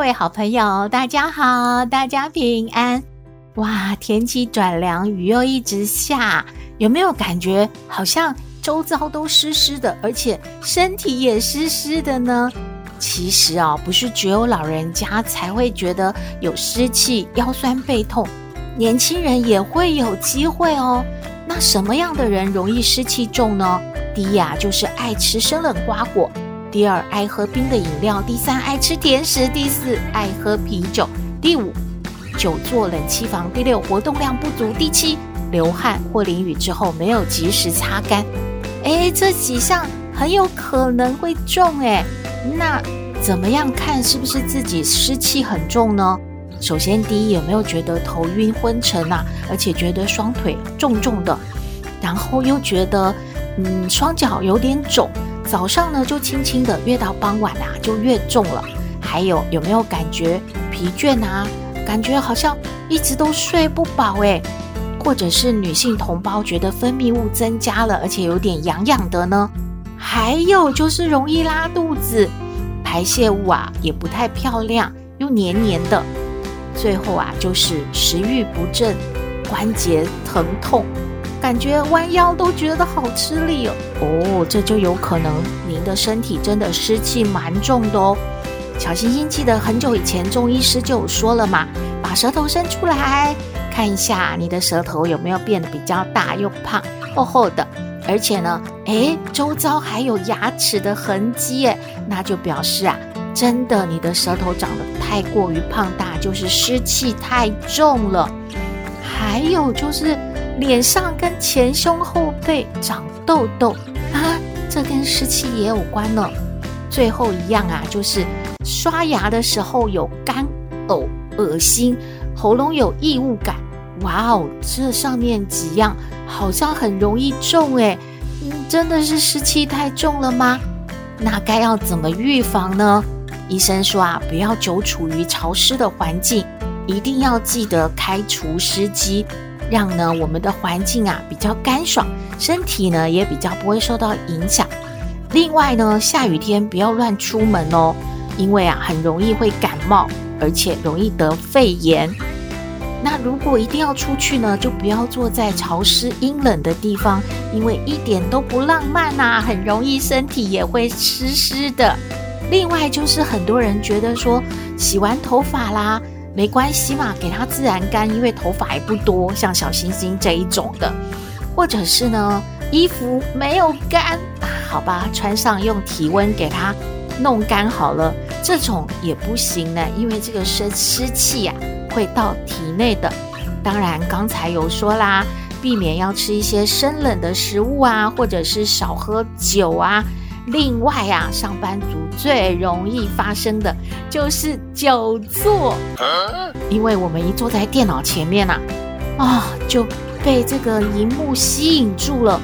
各位好朋友，大家好，大家平安。哇，天气转凉，雨又一直下。有没有感觉好像周遭都湿湿的，而且身体也湿湿的呢？其实啊，不是只有老人家才会觉得有湿气、腰酸背痛，年轻人也会有机会哦。那什么样的人容易湿气重呢？第一啊，就是爱吃生冷瓜果；第二，爱喝冰的饮料；第三，爱吃甜食；第四，爱喝啤酒；第五，久坐冷气房；第六，活动量不足；第七。流汗或淋雨之后没有及时擦干，诶，这几项很有可能会中诶。那怎么样看是不是自己湿气很重呢？首先，第一，有没有觉得头晕昏沉啊？而且觉得双腿重重的，然后又觉得嗯双脚有点肿，早上呢就轻轻的，越到傍晚啊就越重了。还有有没有感觉疲倦啊？感觉好像一直都睡不饱诶。或者是女性同胞觉得分泌物增加了，而且有点痒痒的呢？还有就是容易拉肚子，排泄物啊也不太漂亮，又黏黏的。最后啊就是食欲不振，关节疼痛，感觉弯腰都觉得好吃力哦。哦，这就有可能您的身体真的湿气蛮重的哦。小星星记得很久以前中医师就有说了嘛，把舌头伸出来。看一下你的舌头有没有变得比较大又胖厚厚的，而且呢，诶，周遭还有牙齿的痕迹，诶，那就表示啊，真的你的舌头长得太过于胖大，就是湿气太重了。还有就是脸上跟前胸后背长痘痘啊，这跟湿气也有关呢。最后一样啊，就是刷牙的时候有干呕、恶心。喉咙有异物感，哇哦，这上面几样好像很容易中诶，嗯，真的是湿气太重了吗？那该要怎么预防呢？医生说啊，不要久处于潮湿的环境，一定要记得开除湿机，让呢我们的环境啊比较干爽，身体呢也比较不会受到影响。另外呢，下雨天不要乱出门哦，因为啊很容易会感冒，而且容易得肺炎。那如果一定要出去呢，就不要坐在潮湿阴冷的地方，因为一点都不浪漫呐，很容易身体也会湿湿的。另外就是很多人觉得说，洗完头发啦，没关系嘛，给它自然干，因为头发也不多，像小星星这一种的，或者是呢，衣服没有干，好吧，穿上用体温给它弄干好了，这种也不行呢，因为这个湿湿气呀。会到体内的，当然刚才有说啦，避免要吃一些生冷的食物啊，或者是少喝酒啊。另外啊，上班族最容易发生的就是久坐，因为我们一坐在电脑前面呐，啊，就被这个荧幕吸引住了，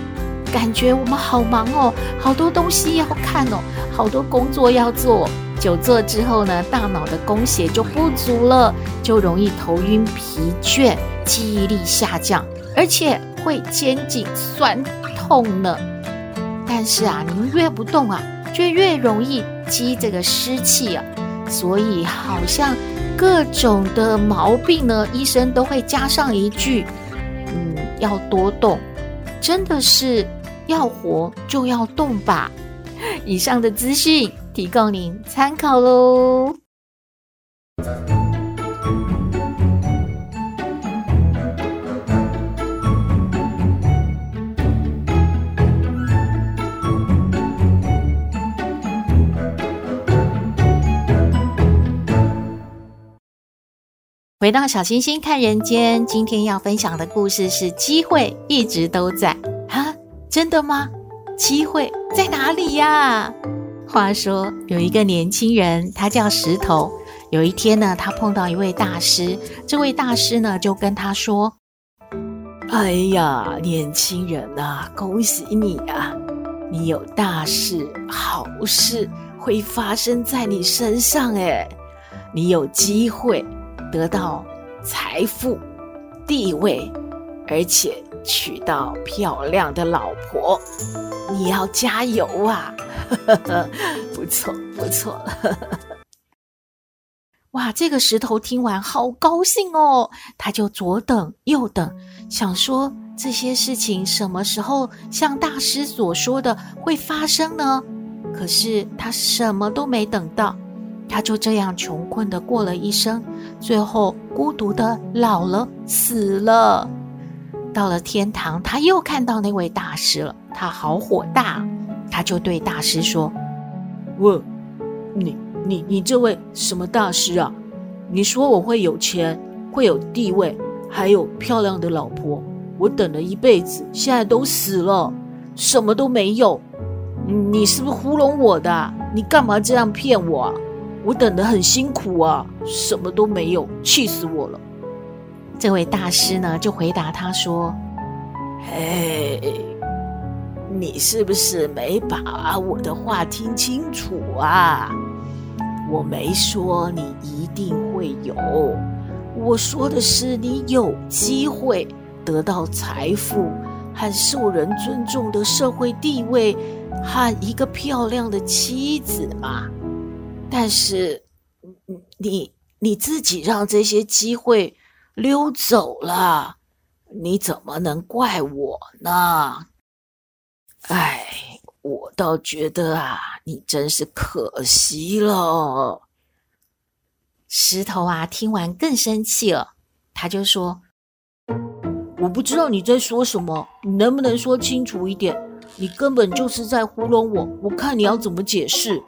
感觉我们好忙哦，好多东西要看哦，好多工作要做。久坐之后呢，大脑的供血就不足了，就容易头晕、疲倦、记忆力下降，而且会肩颈酸痛呢。但是啊，您越不动啊，就越容易积这个湿气啊。所以好像各种的毛病呢，医生都会加上一句：嗯，要多动。真的是要活就要动吧。以上的资讯。提供您参考喽。回到小星星看人间，今天要分享的故事是：机会一直都在啊？真的吗？机会在哪里呀？话说有一个年轻人，他叫石头，有一天呢，他碰到一位大师，这位大师呢就跟他说：“哎呀，年轻人啊，恭喜你啊！你有大事好事会发生在你身上诶，你有机会得到财富、地位，而且娶到漂亮的老婆，你要加油啊！不错，不错。”哇，这个石头听完好高兴哦，他就左等右等，想说这些事情什么时候像大师所说的会发生呢？可是他什么都没等到，他就这样穷困的过了一生，最后孤独的老了，死了。到了天堂，他又看到那位大师了，他好火大，他就对大师说：“我你。”你你这位什么大师啊？你说我会有钱，会有地位，还有漂亮的老婆。我等了一辈子，现在都死了，什么都没有。你是不是糊弄我的？你干嘛这样骗我？我等得很辛苦啊，什么都没有，气死我了。这位大师呢，就回答他说：“嘿，你是不是没把我的话听清楚啊？”我没说你一定会有，我说的是你有机会得到财富和受人尊重的社会地位和一个漂亮的妻子嘛。但是，你你自己让这些机会溜走了，你怎么能怪我呢？哎。我倒觉得啊，你真是可惜了。石头啊，听完更生气了，他就说：“我不知道你在说什么，你能不能说清楚一点？你根本就是在糊弄我，我看你要怎么解释。”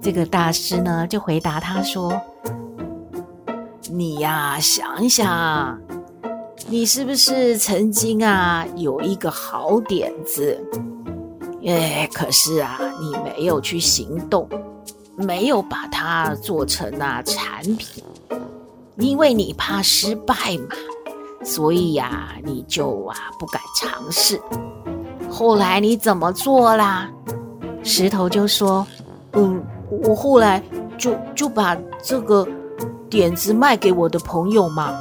这个大师呢，就回答他说：“你呀，想想，你是不是曾经啊有一个好点子？”哎，可是啊，你没有去行动，没有把它做成那产品，因为你怕失败嘛，所以呀，你就啊不敢尝试。后来你怎么做啦？石头就说：“嗯，我后来就就把这个点子卖给我的朋友嘛。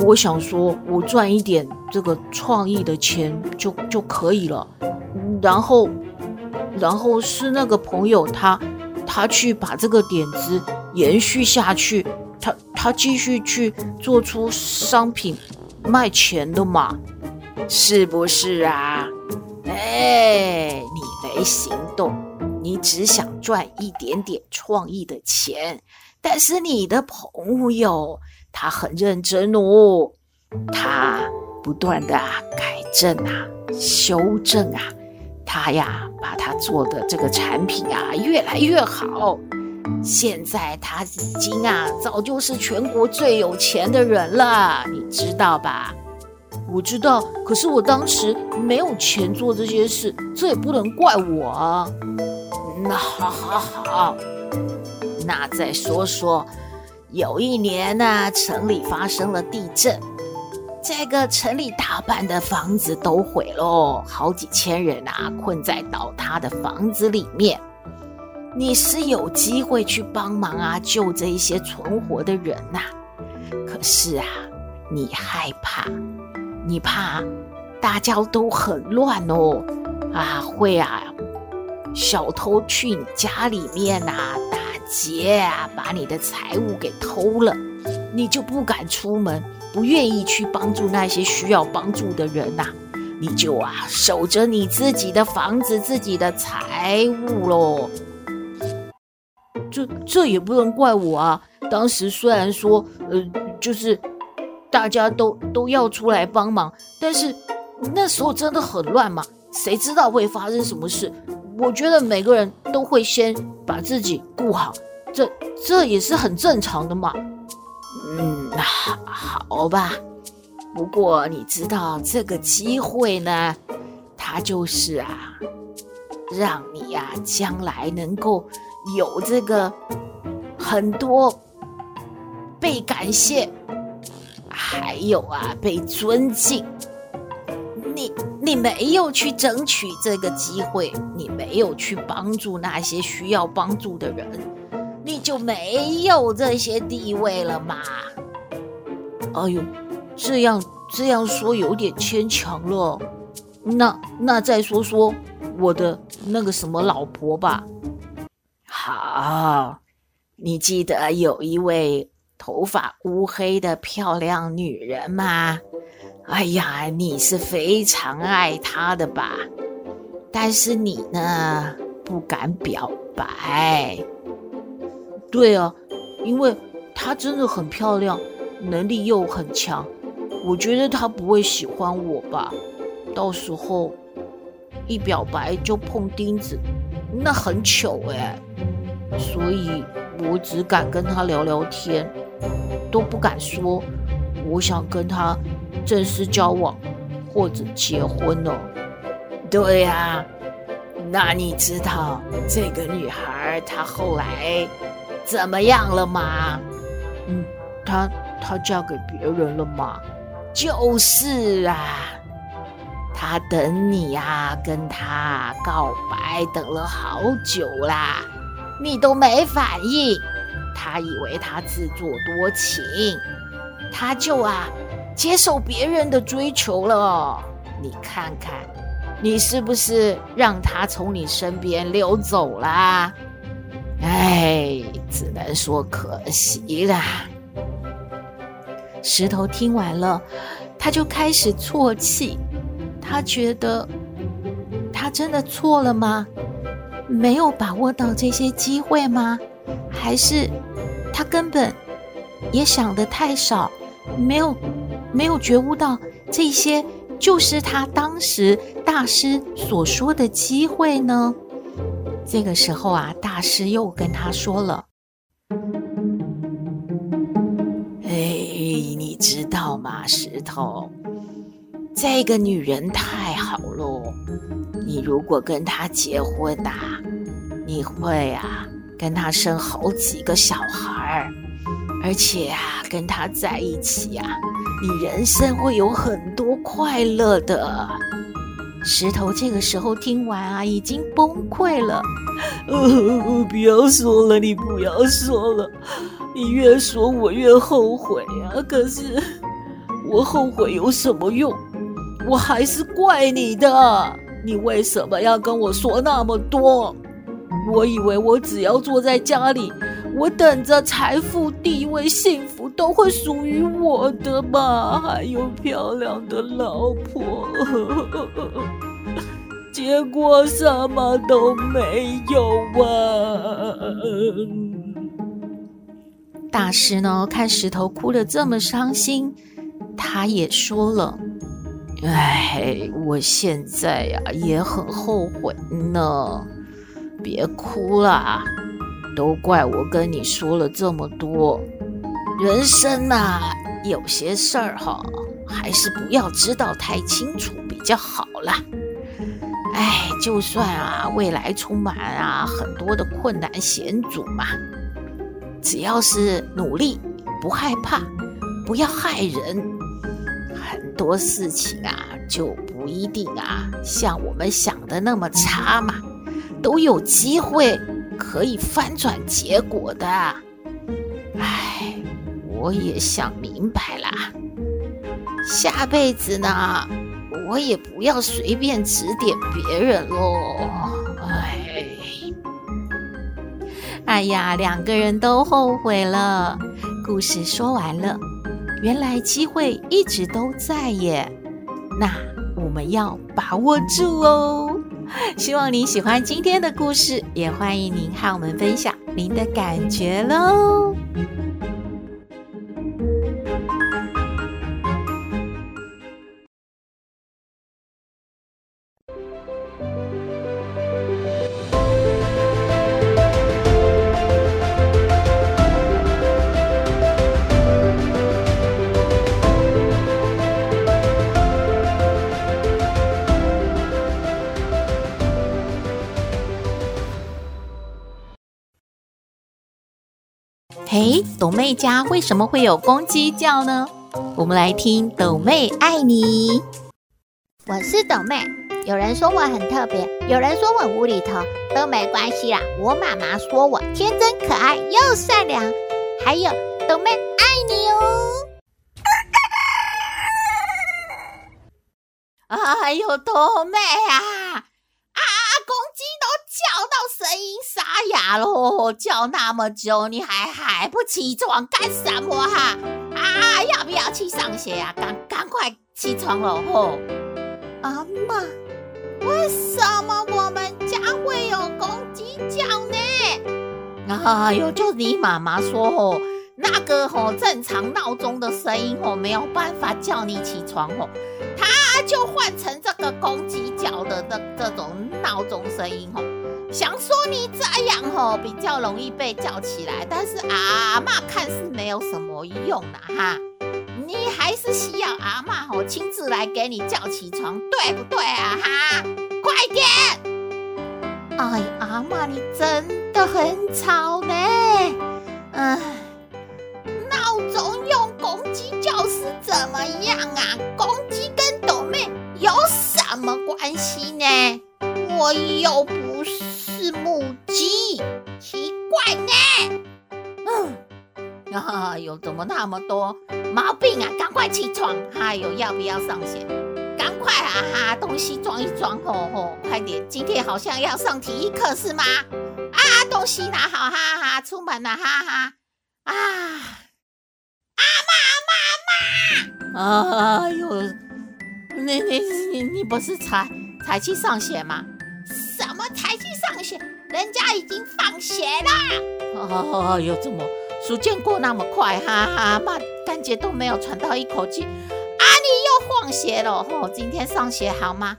我想说，我赚一点这个创意的钱就就可以了。”然后，然后是那个朋友他，他去把这个点子延续下去，他他继续去做出商品卖钱的嘛，是不是啊？哎，你没行动，你只想赚一点点创意的钱，但是你的朋友他很认真哦，他不断的改正啊，修正啊。他呀，把他做的这个产品啊，越来越好。现在他已经啊，早就是全国最有钱的人了，你知道吧？我知道，可是我当时没有钱做这些事，这也不能怪我啊。那好好好，那再说说，有一年呢，城里发生了地震。这个城里大半的房子都毁喽，好几千人啊，困在倒塌的房子里面。你是有机会去帮忙啊，救这一些存活的人呐。可是啊，你害怕，你怕大家都很乱哦，啊，会啊，小偷去你家里面啊，打劫啊，把你的财物给偷了，你就不敢出门。不愿意去帮助那些需要帮助的人呐，你就啊守着你自己的房子、自己的财物喽。这这也不能怪我啊。当时虽然说，呃，就是大家都都要出来帮忙，但是那时候真的很乱嘛，谁知道会发生什么事？我觉得每个人都会先把自己顾好，这这也是很正常的嘛。嗯，好，好吧。不过你知道这个机会呢，它就是啊，让你呀将来能够有这个很多被感谢，还有啊，被尊敬。你你没有去争取这个机会，你没有去帮助那些需要帮助的人，你就没有这些地位了嘛？哎呦，这样这样说有点牵强了。那那再说说我的那个什么老婆吧。好，你记得有一位头发乌黑的漂亮女人吗？哎呀，你是非常爱她的吧？但是你呢，不敢表白。对啊，因为她真的很漂亮，能力又很强，我觉得她不会喜欢我吧？到时候一表白就碰钉子，那很糗哎。所以我只敢跟她聊聊天，都不敢说我想跟他。正式交往或者结婚呢。对呀、啊，那你知道这个女孩她后来怎么样了吗？嗯，她她嫁给别人了吗？就是啊，她等你呀、啊，跟她告白等了好久啦，你都没反应，他以为他自作多情，他就啊。接受别人的追求了，你看看，你是不是让他从你身边溜走啦？哎，只能说可惜啦。石头听完了，他就开始啜泣。他觉得他真的错了吗？没有把握到这些机会吗？还是他根本也想得太少，没有？没有觉悟到这些就是他当时大师所说的机会呢？这个时候啊，大师又跟他说了：“哎，你知道吗，石头，这个女人太好了，你如果跟她结婚呐，你会啊跟他生好几个小孩儿。”而且啊，跟他在一起啊，你人生会有很多快乐的。石头这个时候听完啊，已经崩溃了。呃，不要说了，你不要说了，你越说我越后悔啊。可是我后悔有什么用？我还是怪你的。你为什么要跟我说那么多？我以为我只要坐在家里。我等着财富、地位、幸福都会属于我的嘛，还有漂亮的老婆，结果什么都没有啊！大师呢，看石头哭得这么伤心，他也说了：“哎，我现在呀也很后悔呢，别哭了。”都怪我跟你说了这么多，人生呐、有些事儿哈，还是不要知道太清楚比较好啦。哎，就算啊，未来充满啊很多的困难险阻嘛，只要是努力，不害怕，不要害人，很多事情啊就不一定啊像我们想的那么差嘛，都有机会。可以翻转结果的，哎，我也想明白了，下辈子呢，我也不要随便指点别人喽。哎，哎呀，两个人都后悔了。故事说完了，原来机会一直都在耶，那我们要把握住哦。希望您喜欢今天的故事，也欢迎您和我们分享您的感觉喽。斗妹家为什么会有公鸡叫呢？我们来听抖妹爱你。我是抖妹，有人说我很特别，有人说我无厘头，都没关系啦。我妈妈说我天真可爱又善良，还有抖妹爱你哦。哎呦，斗妹啊！声音沙哑喽，叫那么久，你还还不起床干什么哈？啊，要不要去上学呀？赶赶快起床喽！吼，阿妈，为什么我们家会有公鸡叫呢？哎呦，就你妈妈说吼，那个吼正常闹钟的声音吼没有办法叫你起床吼。他就换成这个公鸡叫的这这种闹钟声音吼，想说你这样吼比较容易被叫起来，但是阿妈看是没有什么用的哈，你还是需要阿妈吼亲自来给你叫起床，对不对啊哈？快点！哎，阿妈你真的很吵呢，嗯，闹钟用公鸡叫是怎么样啊？公鸡跟有什么关系呢？我又不母鸡，奇怪呢。嗯，啊，有怎么那么多毛病啊？赶快起床！还有要不要上学？赶快啊哈，东西装一装，吼吼，快点！今天好像要上体育课是吗？啊，东西拿好，哈哈，出门了，哈哈。啊，阿妈，阿妈，阿妈！哎呦。你你你你不是才才去上学吗？什么才？人家已经放学了。哦哟，怎么时间过那么快？哈哈，妈感觉都没有喘到一口气。啊，你又放学了？哦，今天上学好吗？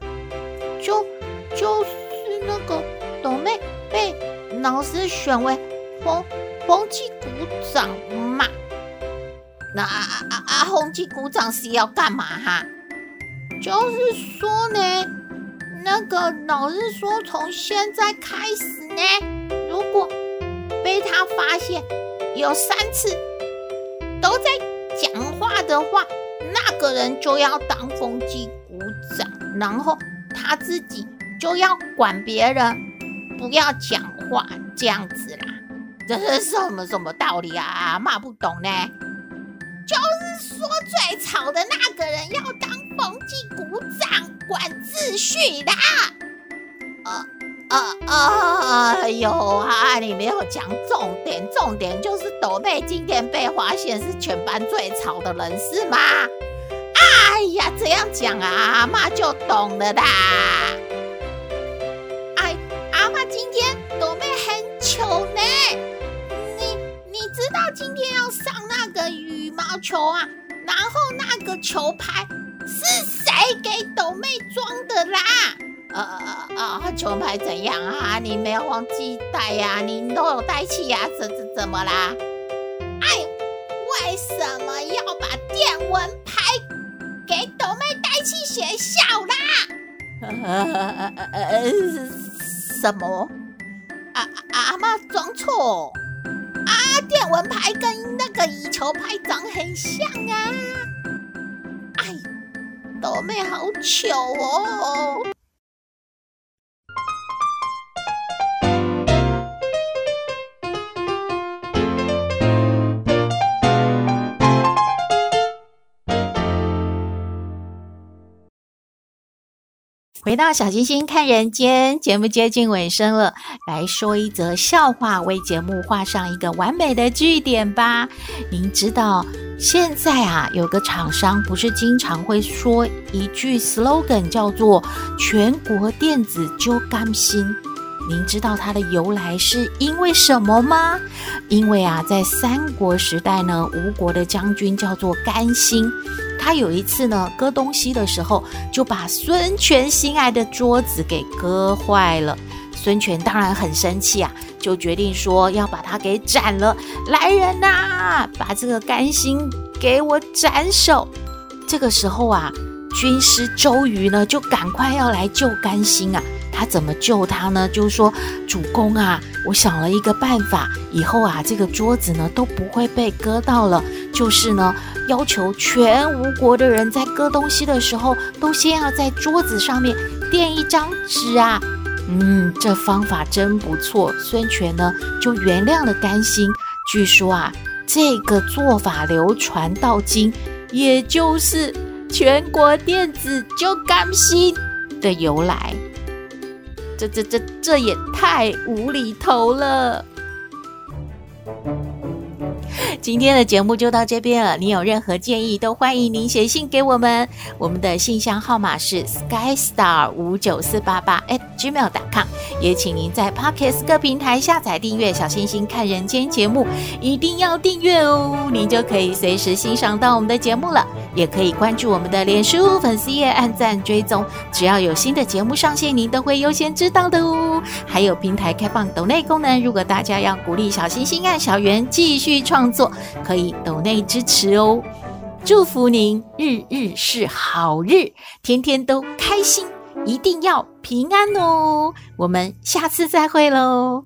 就就是那个斗妹被老师选为风风纪股长嘛。那啊啊啊，风纪股长是要干嘛哈？就是说呢，那个老师说，从现在开始呢，如果被他发现有三次都在讲话的话，那个人就要当风纪鼓掌，然后他自己就要管别人不要讲话，这样子啦。这是什么什么道理啊？骂不懂呢。就是说，最吵的那个人要当风纪鼓掌，管秩序的。啊啊啊！哎呦啊，你没有讲重点，重点就是斗妹今天被发现是全班最吵的人，是吗？哎呀，这样讲啊，阿妈就懂了啦。哎，阿妈今天斗妹很糗呢。你你知道今天要上那个？羽毛球啊，然后那个球拍是谁给斗妹装的啦？呃呃呃，球拍怎样啊？你没有忘记带呀？你都有带去呀？怎怎怎么啦？哎，为什么要把电蚊拍给斗妹带去学校啦？呃呃呃，什么？啊阿嬷装错？啊，电蚊拍跟那个羽球拍长很像啊！哎，斗妹好糗哦。回到小星星看人间，节目接近尾声了，来说一则笑话，为节目画上一个完美的句点吧。您知道现在啊，有个厂商不是经常会说一句 slogan 叫做“全国电子就甘心”，您知道它的由来是因为什么吗？因为啊，在三国时代呢，吴国的将军叫做甘心。他有一次呢，割东西的时候，就把孙权心爱的桌子给割坏了。孙权当然很生气啊，就决定说要把他给斩了。来人呐，把这个甘心给我斩首。这个时候啊，军师周瑜呢，就赶快要来救甘心啊。他怎么救他呢？就是说，主公啊，我想了一个办法，以后啊，这个桌子呢都不会被割到了。就是呢，要求全吴国的人在割东西的时候，都先要在桌子上面垫一张纸啊。嗯，这方法真不错。孙权呢就原谅了甘心。据说啊，这个做法流传到今，也就是全国电子就甘心的由来。这这这这也太无厘头了！今天的节目就到这边了。你有任何建议，都欢迎您写信给我们。我们的信箱号码是 skystar 五九四八八 at gmail.com。也请您在 Podcast 各平台下载订阅“小星星看人间”节目，一定要订阅哦，您就可以随时欣赏到我们的节目了。也可以关注我们的脸书粉丝页，按赞追踪，只要有新的节目上线，您都会优先知道的哦。还有平台开放抖内功能，如果大家要鼓励小星星和小圆继续创作。可以抖内支持哦，祝福您日日是好日，天天都开心，一定要平安哦。我们下次再会喽。